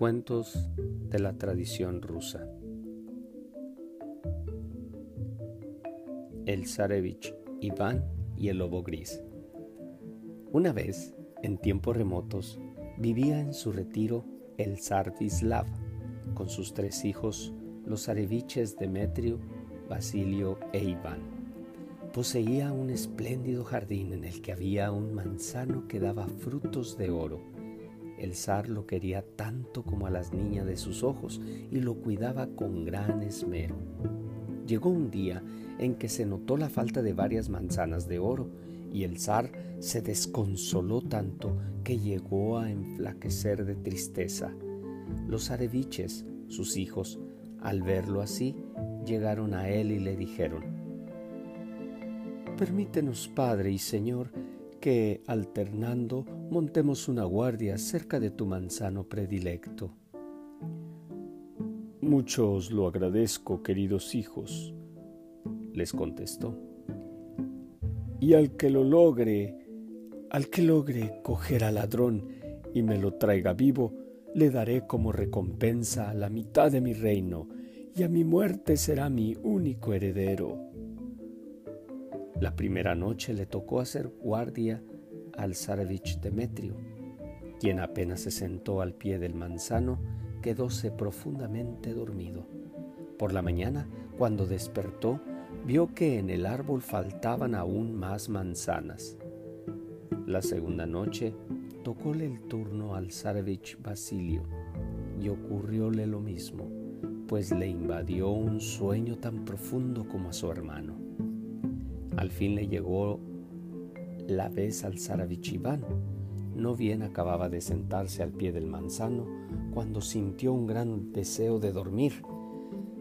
Cuentos de la tradición rusa. El Zarevich Iván y el lobo gris. Una vez, en tiempos remotos, vivía en su retiro el zar Vislav con sus tres hijos, los zareviches Demetrio, Basilio e Iván. Poseía un espléndido jardín en el que había un manzano que daba frutos de oro el zar lo quería tanto como a las niñas de sus ojos y lo cuidaba con gran esmero. Llegó un día en que se notó la falta de varias manzanas de oro y el zar se desconsoló tanto que llegó a enflaquecer de tristeza. Los zareviches, sus hijos, al verlo así, llegaron a él y le dijeron, Permítenos, Padre y Señor, que, alternando, montemos una guardia cerca de tu manzano predilecto. Mucho os lo agradezco, queridos hijos, les contestó. Y al que lo logre, al que logre coger al ladrón y me lo traiga vivo, le daré como recompensa la mitad de mi reino, y a mi muerte será mi único heredero. La primera noche le tocó hacer guardia al zarevich Demetrio, quien apenas se sentó al pie del manzano, quedóse profundamente dormido. Por la mañana, cuando despertó, vio que en el árbol faltaban aún más manzanas. La segunda noche tocóle el turno al zarevich Basilio y ocurrióle lo mismo, pues le invadió un sueño tan profundo como a su hermano. Al fin le llegó la vez al Iván. No bien acababa de sentarse al pie del manzano cuando sintió un gran deseo de dormir.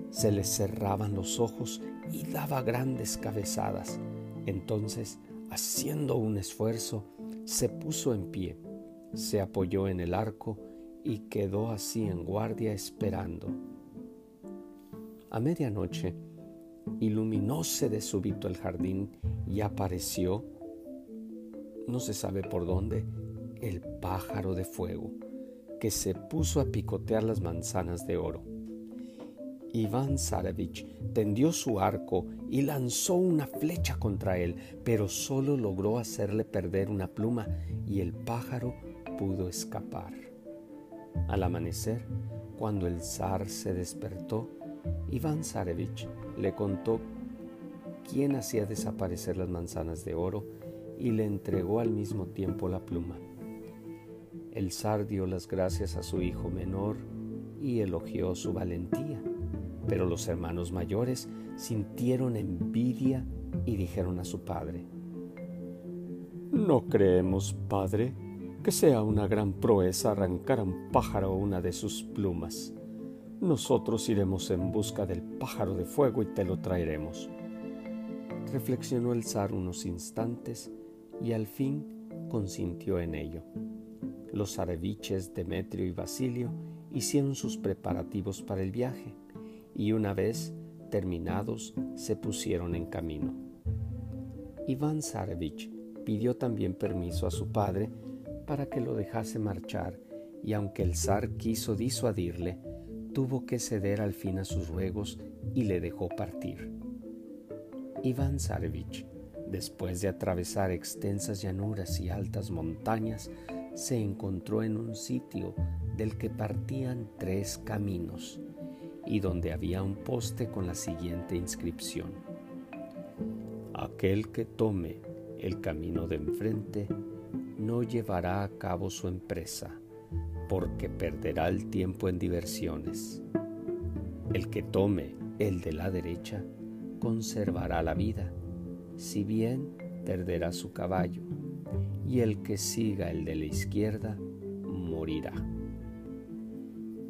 Se le cerraban los ojos y daba grandes cabezadas. Entonces, haciendo un esfuerzo, se puso en pie, se apoyó en el arco y quedó así en guardia esperando. A medianoche, iluminóse de súbito el jardín y apareció, no se sabe por dónde, el pájaro de fuego, que se puso a picotear las manzanas de oro. Iván Zarevich tendió su arco y lanzó una flecha contra él, pero solo logró hacerle perder una pluma y el pájaro pudo escapar. Al amanecer, cuando el zar se despertó, Iván Zarevich le contó quién hacía desaparecer las manzanas de oro y le entregó al mismo tiempo la pluma. El zar dio las gracias a su hijo menor y elogió su valentía, pero los hermanos mayores sintieron envidia y dijeron a su padre, No creemos, padre, que sea una gran proeza arrancar a un pájaro una de sus plumas. Nosotros iremos en busca del pájaro de fuego y te lo traeremos. Reflexionó el zar unos instantes y al fin consintió en ello. Los zareviches Demetrio y Basilio hicieron sus preparativos para el viaje y una vez terminados se pusieron en camino. Iván Zarevich pidió también permiso a su padre para que lo dejase marchar y aunque el zar quiso disuadirle, tuvo que ceder al fin a sus ruegos y le dejó partir. Iván Zarevich, después de atravesar extensas llanuras y altas montañas, se encontró en un sitio del que partían tres caminos y donde había un poste con la siguiente inscripción. Aquel que tome el camino de enfrente no llevará a cabo su empresa porque perderá el tiempo en diversiones. El que tome el de la derecha conservará la vida, si bien perderá su caballo, y el que siga el de la izquierda morirá.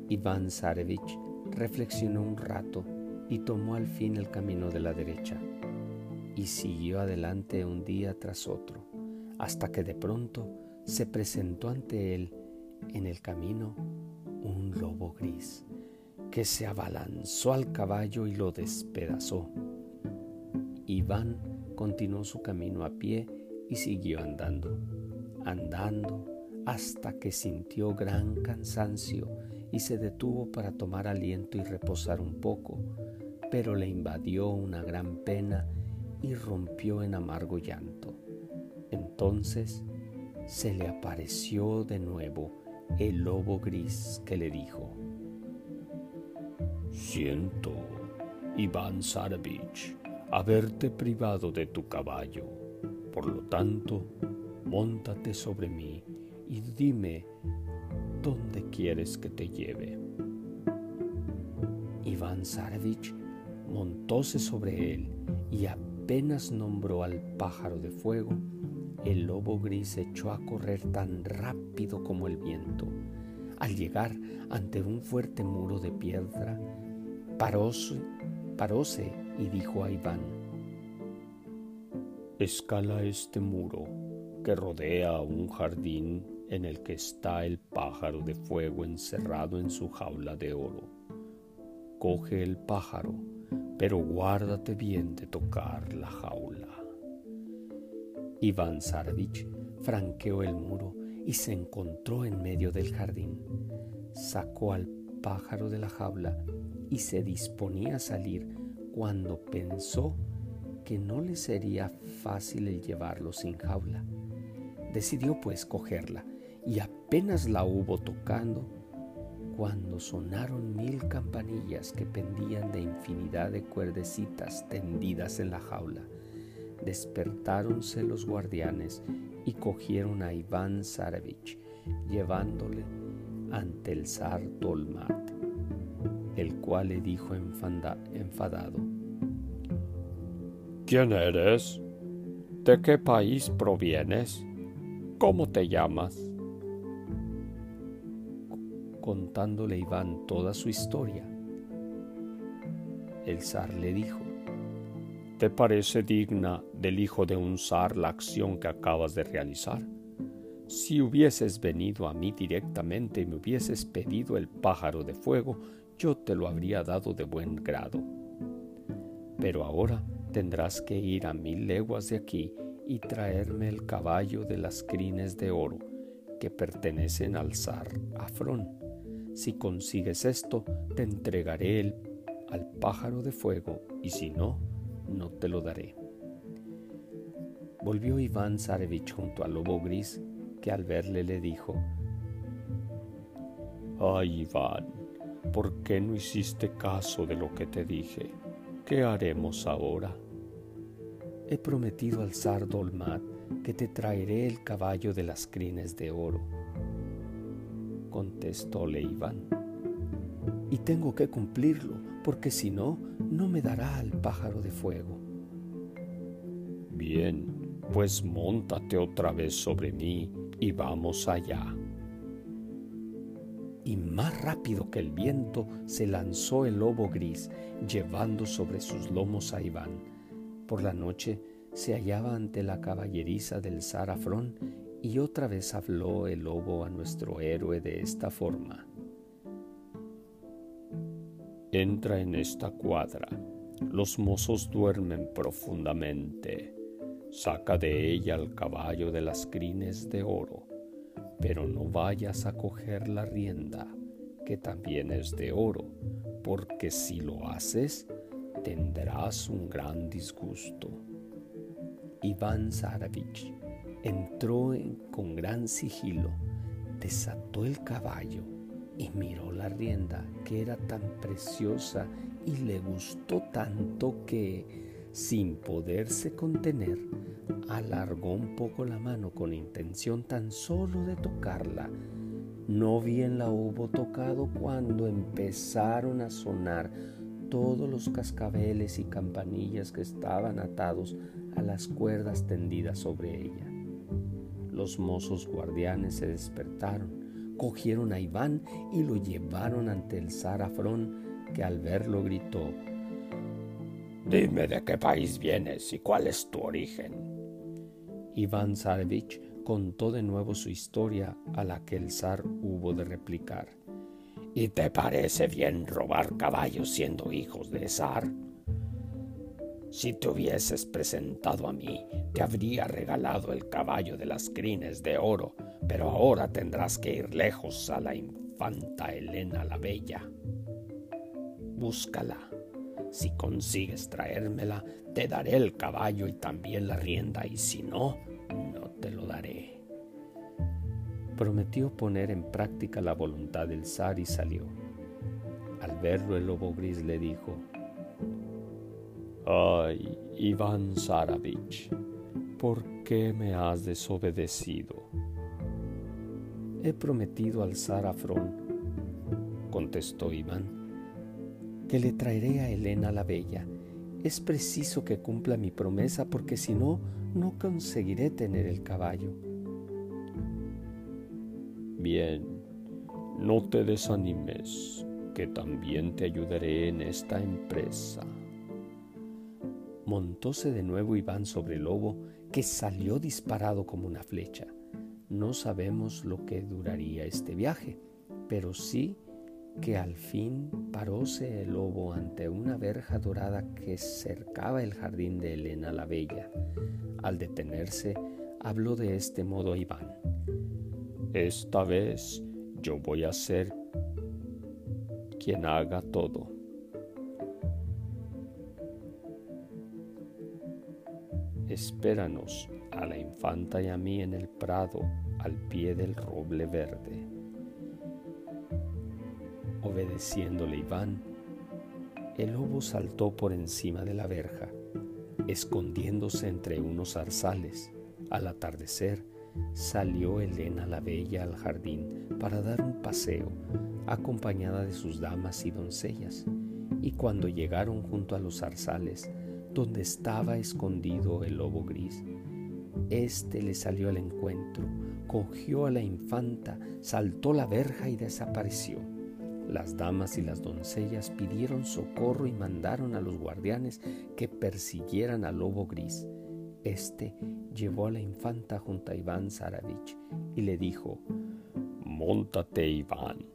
Iván Zarevich reflexionó un rato y tomó al fin el camino de la derecha, y siguió adelante un día tras otro, hasta que de pronto se presentó ante él en el camino un lobo gris que se abalanzó al caballo y lo despedazó. Iván continuó su camino a pie y siguió andando, andando hasta que sintió gran cansancio y se detuvo para tomar aliento y reposar un poco, pero le invadió una gran pena y rompió en amargo llanto. Entonces se le apareció de nuevo el lobo gris que le dijo, Siento, Iván Saravich, haberte privado de tu caballo. Por lo tanto, móntate sobre mí y dime dónde quieres que te lleve. Iván Saravich montóse sobre él y apenas nombró al pájaro de fuego, el lobo gris echó a correr tan rápido como el viento. Al llegar ante un fuerte muro de piedra, paróse, paróse y dijo a Iván, Escala este muro que rodea un jardín en el que está el pájaro de fuego encerrado en su jaula de oro. Coge el pájaro, pero guárdate bien de tocar la jaula. Iván Saravich franqueó el muro y se encontró en medio del jardín. Sacó al pájaro de la jaula y se disponía a salir cuando pensó que no le sería fácil el llevarlo sin jaula. Decidió pues cogerla y apenas la hubo tocando cuando sonaron mil campanillas que pendían de infinidad de cuerdecitas tendidas en la jaula despertáronse los guardianes y cogieron a Iván Zarevich, llevándole ante el zar Dolmat, el cual le dijo enfadado, ¿Quién eres? ¿De qué país provienes? ¿Cómo te llamas? Contándole Iván toda su historia, el zar le dijo, ¿Te parece digna del hijo de un zar la acción que acabas de realizar? Si hubieses venido a mí directamente y me hubieses pedido el pájaro de fuego, yo te lo habría dado de buen grado. Pero ahora tendrás que ir a mil leguas de aquí y traerme el caballo de las crines de oro que pertenecen al zar Afrón. Si consigues esto, te entregaré el, al pájaro de fuego, y si no, no te lo daré. Volvió Iván Zarevich junto al lobo gris, que al verle le dijo, Ay, Iván, ¿por qué no hiciste caso de lo que te dije? ¿Qué haremos ahora? He prometido al zar Dolmat que te traeré el caballo de las crines de oro. Contestóle Iván. Y tengo que cumplirlo, porque si no, no me dará al pájaro de fuego. Bien, pues móntate otra vez sobre mí y vamos allá. Y más rápido que el viento se lanzó el lobo gris, llevando sobre sus lomos a Iván. Por la noche se hallaba ante la caballeriza del Sarafrón y otra vez habló el lobo a nuestro héroe de esta forma. Entra en esta cuadra. Los mozos duermen profundamente. Saca de ella el caballo de las crines de oro, pero no vayas a coger la rienda, que también es de oro, porque si lo haces, tendrás un gran disgusto. Iván Zaravich entró con gran sigilo, desató el caballo, y miró la rienda que era tan preciosa y le gustó tanto que, sin poderse contener, alargó un poco la mano con intención tan solo de tocarla. No bien la hubo tocado cuando empezaron a sonar todos los cascabeles y campanillas que estaban atados a las cuerdas tendidas sobre ella. Los mozos guardianes se despertaron cogieron a Iván y lo llevaron ante el zar Afrón, que al verlo gritó, Dime de qué país vienes y cuál es tu origen. Iván Zarevich contó de nuevo su historia a la que el zar hubo de replicar. ¿Y te parece bien robar caballos siendo hijos de zar? Si te hubieses presentado a mí, te habría regalado el caballo de las crines de oro pero ahora tendrás que ir lejos a la infanta Elena la Bella. Búscala. Si consigues traérmela, te daré el caballo y también la rienda, y si no, no te lo daré. Prometió poner en práctica la voluntad del zar y salió. Al verlo el lobo gris le dijo, Ay, Iván Zaravich, ¿por qué me has desobedecido? He prometido al zar Afrón, contestó Iván, que le traeré a Elena la Bella. Es preciso que cumpla mi promesa porque si no, no conseguiré tener el caballo. Bien, no te desanimes, que también te ayudaré en esta empresa. Montóse de nuevo Iván sobre el lobo, que salió disparado como una flecha. No sabemos lo que duraría este viaje, pero sí que al fin paróse el lobo ante una verja dorada que cercaba el jardín de Elena la Bella. Al detenerse, habló de este modo a Iván. Esta vez yo voy a ser quien haga todo. Espéranos a la infanta y a mí en el prado al pie del roble verde. Obedeciéndole Iván, el lobo saltó por encima de la verja, escondiéndose entre unos zarzales. Al atardecer, salió Elena la Bella al jardín para dar un paseo, acompañada de sus damas y doncellas, y cuando llegaron junto a los zarzales, donde estaba escondido el lobo gris. Este le salió al encuentro, cogió a la infanta, saltó la verja y desapareció. Las damas y las doncellas pidieron socorro y mandaron a los guardianes que persiguieran al lobo gris. Este llevó a la infanta junto a Iván Zaravich y le dijo, Móntate, Iván,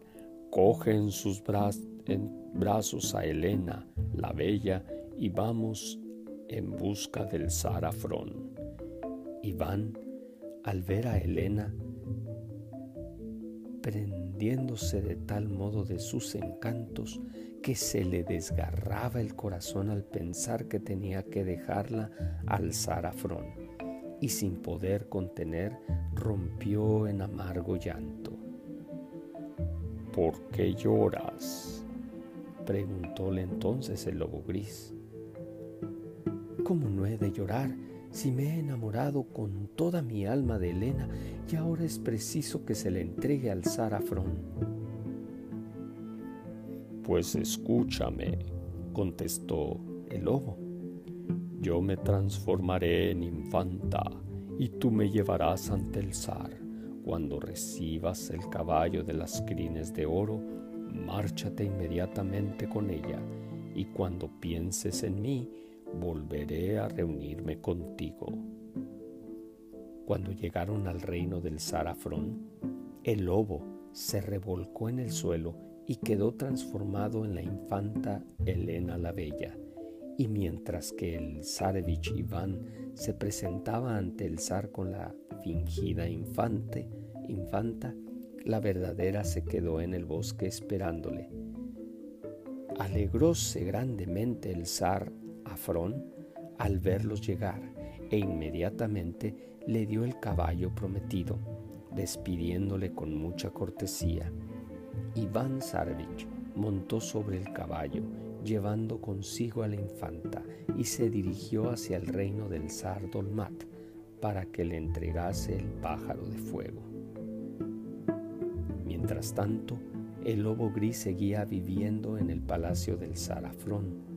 coge en sus brazos a Elena, la bella, y vamos en busca del Sarafrón. Iván, al ver a Elena, de tal modo de sus encantos que se le desgarraba el corazón al pensar que tenía que dejarla al Sarafrón, y sin poder contener rompió en amargo llanto. ¿Por qué lloras? preguntóle entonces el lobo gris. ¿Cómo no he de llorar si me he enamorado con toda mi alma de Elena y ahora es preciso que se le entregue al zar Pues escúchame, contestó el lobo. Yo me transformaré en infanta y tú me llevarás ante el zar. Cuando recibas el caballo de las crines de oro, márchate inmediatamente con ella y cuando pienses en mí, volveré a reunirme contigo. Cuando llegaron al reino del Sarafrón, el lobo se revolcó en el suelo y quedó transformado en la infanta Elena la Bella. Y mientras que el zarevich Iván se presentaba ante el zar con la fingida infante, infanta, la verdadera se quedó en el bosque esperándole. Alegróse grandemente el zar Afrón al verlos llegar e inmediatamente le dio el caballo prometido, despidiéndole con mucha cortesía. Iván Sarvich montó sobre el caballo, llevando consigo a la infanta, y se dirigió hacia el reino del zar Dolmat para que le entregase el pájaro de fuego. Mientras tanto, el lobo gris seguía viviendo en el palacio del zar Afrón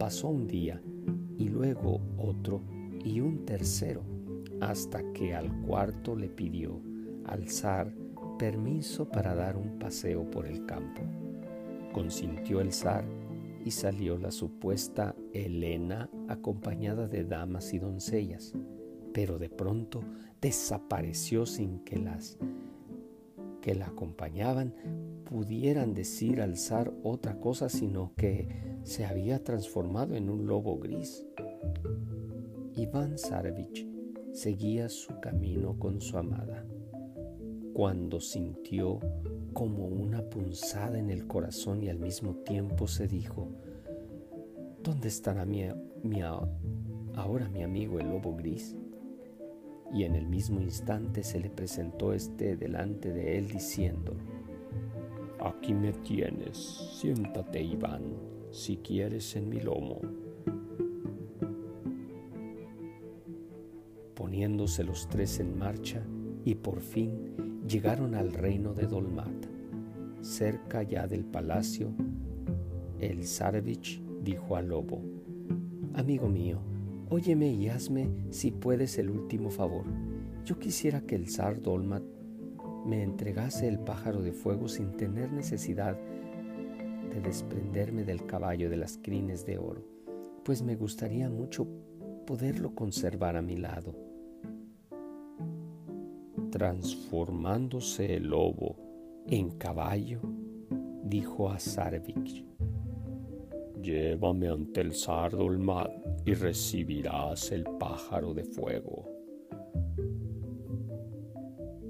Pasó un día y luego otro y un tercero, hasta que al cuarto le pidió al zar permiso para dar un paseo por el campo. Consintió el zar y salió la supuesta Elena acompañada de damas y doncellas, pero de pronto desapareció sin que las que la acompañaban pudieran decir al zar otra cosa sino que se había transformado en un lobo gris. Iván Zarevich seguía su camino con su amada. cuando sintió como una punzada en el corazón y al mismo tiempo se dijo, ¿dónde estará mi, ahora mi amigo el lobo gris? Y en el mismo instante se le presentó este delante de él diciendo, Aquí me tienes, siéntate Iván, si quieres en mi lomo. Poniéndose los tres en marcha y por fin llegaron al reino de Dolmat. Cerca ya del palacio, el Zarevich dijo al lobo, Amigo mío, óyeme y hazme, si puedes, el último favor. Yo quisiera que el zar Dolmat me entregase el pájaro de fuego sin tener necesidad de desprenderme del caballo de las crines de oro, pues me gustaría mucho poderlo conservar a mi lado. Transformándose el lobo en caballo, dijo a Sarvik, Llévame ante el zar Dolmat y recibirás el pájaro de fuego.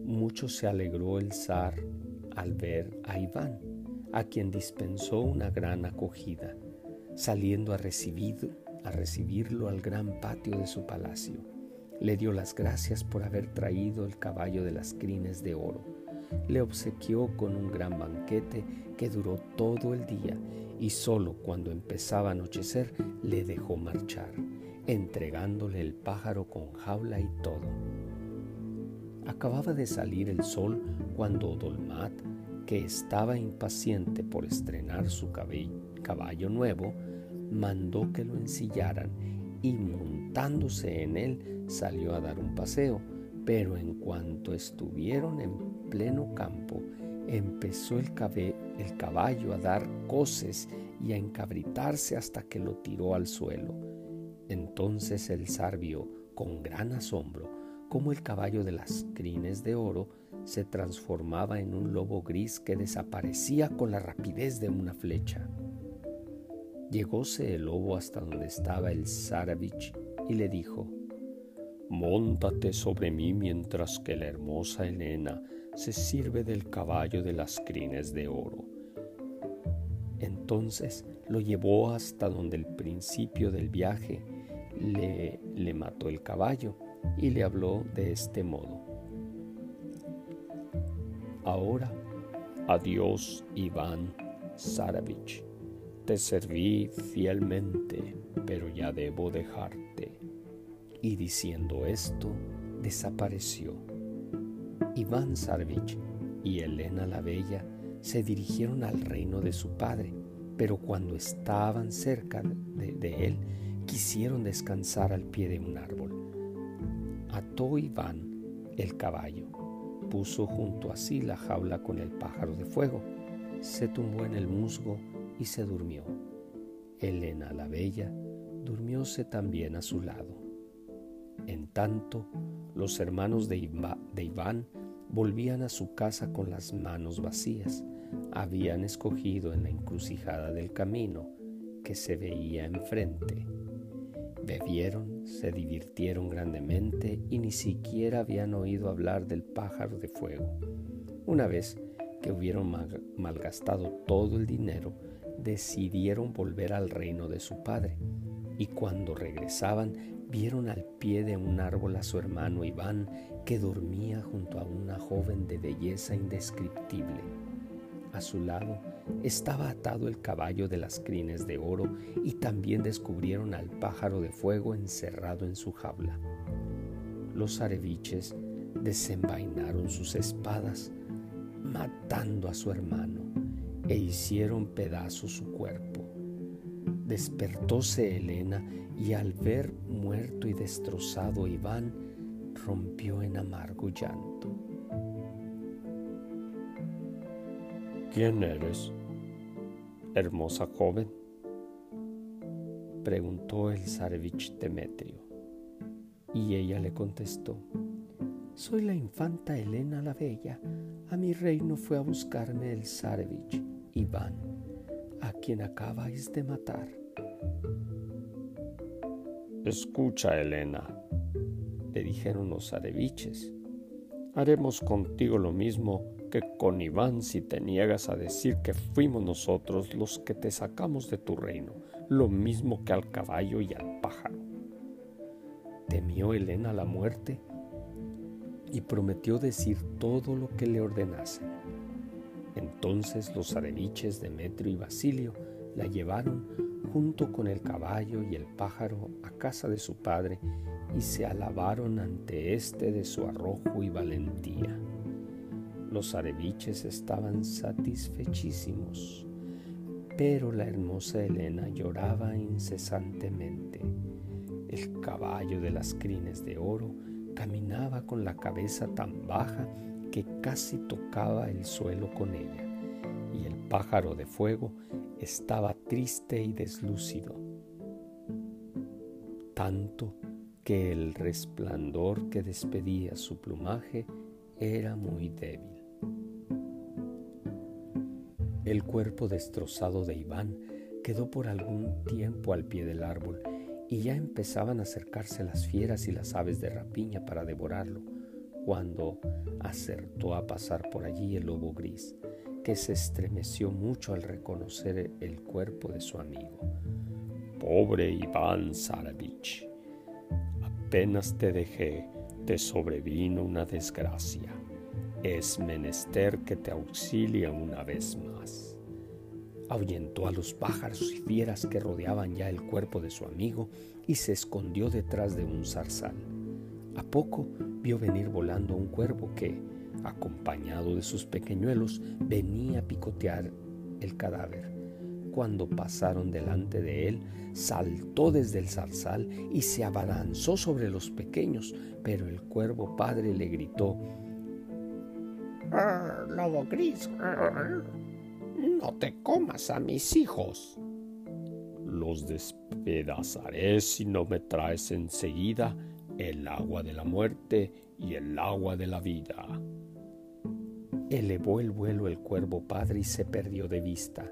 Mucho se alegró el zar al ver a Iván, a quien dispensó una gran acogida, saliendo a, a recibirlo al gran patio de su palacio. Le dio las gracias por haber traído el caballo de las crines de oro. Le obsequió con un gran banquete que duró todo el día y solo cuando empezaba a anochecer le dejó marchar, entregándole el pájaro con jaula y todo. Acababa de salir el sol cuando Dolmat, que estaba impaciente por estrenar su caballo nuevo, mandó que lo ensillaran y montándose en él salió a dar un paseo, pero en cuanto estuvieron en pleno campo, empezó el, el caballo a dar coces y a encabritarse hasta que lo tiró al suelo. Entonces el zar vio, con gran asombro, cómo el caballo de las crines de oro se transformaba en un lobo gris que desaparecía con la rapidez de una flecha. Llegóse el lobo hasta donde estaba el Zaravich y le dijo, Móntate sobre mí mientras que la hermosa Elena se sirve del caballo de las crines de oro. Entonces lo llevó hasta donde el principio del viaje le, le mató el caballo y le habló de este modo. Ahora, adiós Iván Saravich. Te serví fielmente, pero ya debo dejarte. Y diciendo esto, desapareció. Iván Sarvich y Elena la Bella se dirigieron al reino de su padre, pero cuando estaban cerca de, él, quisieron descansar al pie de un árbol. Ató Iván el caballo, puso junto a sí la jaula con el pájaro de fuego, se tumbó en el musgo y se durmió. Elena la Bella durmióse también a su lado. En tanto, los hermanos de, Iván volvían a su casa con las manos vacías. Habían escogido en la encrucijada del camino que se veía enfrente. Bebieron, se divirtieron grandemente y ni siquiera habían oído hablar del pájaro de fuego. Una vez que hubieron malgastado todo el dinero, decidieron volver al reino de su padre. Y cuando regresaban, vieron al pie de un árbol a su hermano Iván, que dormía junto a una joven de belleza indescriptible. A su lado estaba atado el caballo de las crines de oro y también descubrieron al pájaro de fuego encerrado en su jaula. Los areviches desenvainaron sus espadas, matando a su hermano, e hicieron pedazos su cuerpo. Despertóse Elena y al ver muerto y destrozado Iván, rompió en amargo llanto. ¿Quién eres, hermosa joven? preguntó el zarevich Demetrio. Y ella le contestó, soy la infanta Elena la Bella. A mi reino fue a buscarme el zarevich Iván, a quien acabáis de matar. Escucha, Elena, le dijeron los areviches. haremos contigo lo mismo que con Iván si te niegas a decir que fuimos nosotros los que te sacamos de tu reino, lo mismo que al caballo y al pájaro. Temió Elena la muerte y prometió decir todo lo que le ordenase. Entonces los areviches Demetrio y Basilio la llevaron junto con el caballo y el pájaro a casa de su padre y se alabaron ante éste de su arrojo y valentía. Los areviches estaban satisfechísimos, pero la hermosa Helena lloraba incesantemente. El caballo de las crines de oro caminaba con la cabeza tan baja que casi tocaba el suelo con ella, pájaro de fuego estaba triste y deslúcido, tanto que el resplandor que despedía su plumaje era muy débil. El cuerpo destrozado de Iván quedó por algún tiempo al pie del árbol y ya empezaban a acercarse las fieras y las aves de rapiña para devorarlo, cuando acertó a pasar por allí el lobo gris, se estremeció mucho al reconocer el cuerpo de su amigo. Pobre Iván Saravich, apenas te dejé, te sobrevino una desgracia es menester que te auxilien una vez más. Ahuyentó a los pájaros y fieras que rodeaban ya el cuerpo de su amigo y se escondió detrás de un zarzal. A poco vio venir volando un cuervo que, acompañado de sus pequeñuelos, venía a picotear el cadáver. Cuando pasaron delante de él, saltó desde el zarzal y se abalanzó sobre los pequeños, pero el cuervo padre le gritó lobo gris, no te comas a mis hijos. Los despedazaré si no me traes enseguida el agua de la muerte y el agua de la vida. Elevó el vuelo el cuervo padre y se perdió de vista.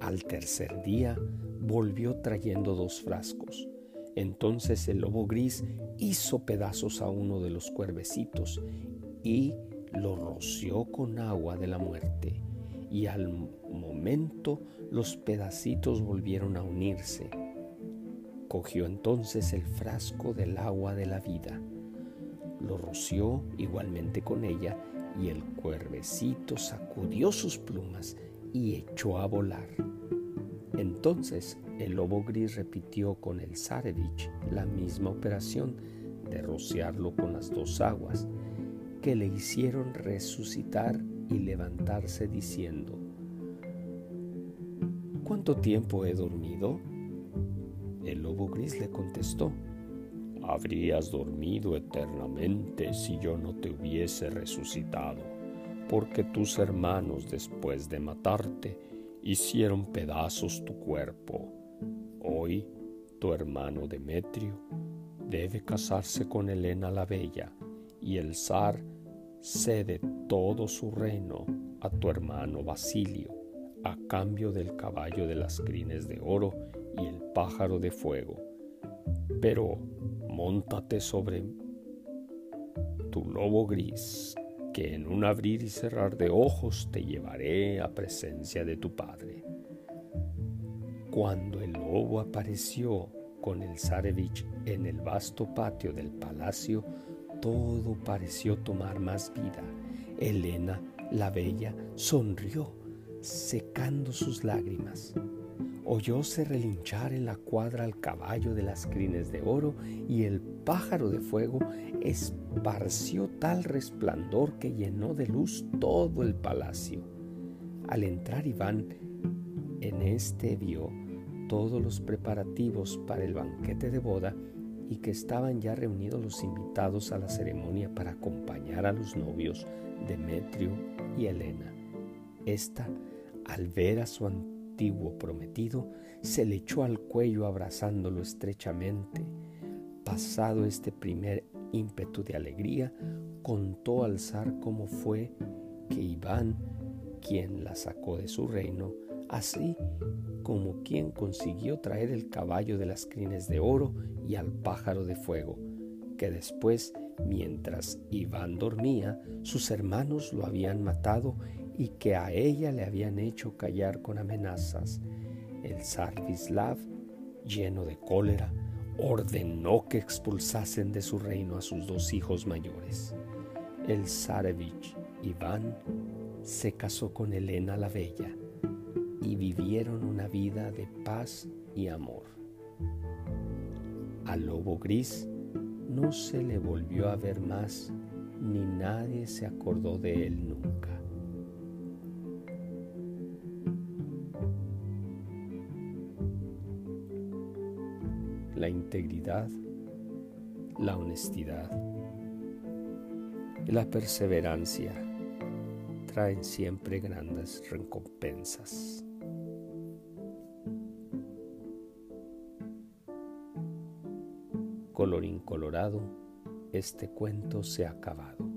Al tercer día volvió trayendo dos frascos. Entonces el lobo gris hizo pedazos a uno de los cuervecitos y lo roció con agua de la muerte y al momento los pedacitos volvieron a unirse. Cogió entonces el frasco del agua de la vida, lo roció igualmente con ella y el cuervecito sacudió sus plumas y echó a volar. Entonces el lobo gris repitió con el Zarevich la misma operación de rociarlo con las dos aguas que le hicieron resucitar y levantarse diciendo, ¿cuánto tiempo he dormido? El lobo gris le contestó, habrías dormido eternamente si yo no te hubiese resucitado, porque tus hermanos después de matarte hicieron pedazos tu cuerpo. Hoy tu hermano Demetrio debe casarse con Helena la Bella, y el zar cede todo su reino a tu hermano Basilio, a cambio del caballo de las crines de oro y el pájaro de fuego. Pero móntate sobre tu lobo gris, que en un abrir y cerrar de ojos te llevaré a presencia de tu padre. Cuando el lobo apareció con el Zarevich en el vasto patio del palacio, todo pareció tomar más vida. Elena, la bella, sonrió, secando sus lágrimas. Oyóse relinchar en la cuadra el caballo de las crines de oro y el pájaro de fuego esparció tal resplandor que llenó de luz todo el palacio. Al entrar Iván, en este vio todos los preparativos para el banquete de boda y que estaban ya reunidos los invitados a la ceremonia para acompañar a los novios Demetrio y Helena. Esta, al ver a su antiguo prometido, se le echó al cuello abrazándolo estrechamente. Pasado este primer ímpetu de alegría, contó al zar cómo fue que Iván, quien la sacó de su reino, así como quien consiguió traer el caballo de las crines de oro y al pájaro de fuego, que después mientras Iván dormía, sus hermanos lo habían matado y que a ella le habían hecho callar con amenazas. El zar Vislav, lleno de cólera, ordenó que expulsasen de su reino a sus dos hijos mayores. El zarevich Iván se casó con Elena la Bella y vivieron una vida de paz y amor. Al lobo gris no se le volvió a ver más, ni nadie se acordó de él nunca. La integridad, la honestidad y la perseverancia traen siempre grandes recompensas. Colorín colorado, este cuento se ha acabado.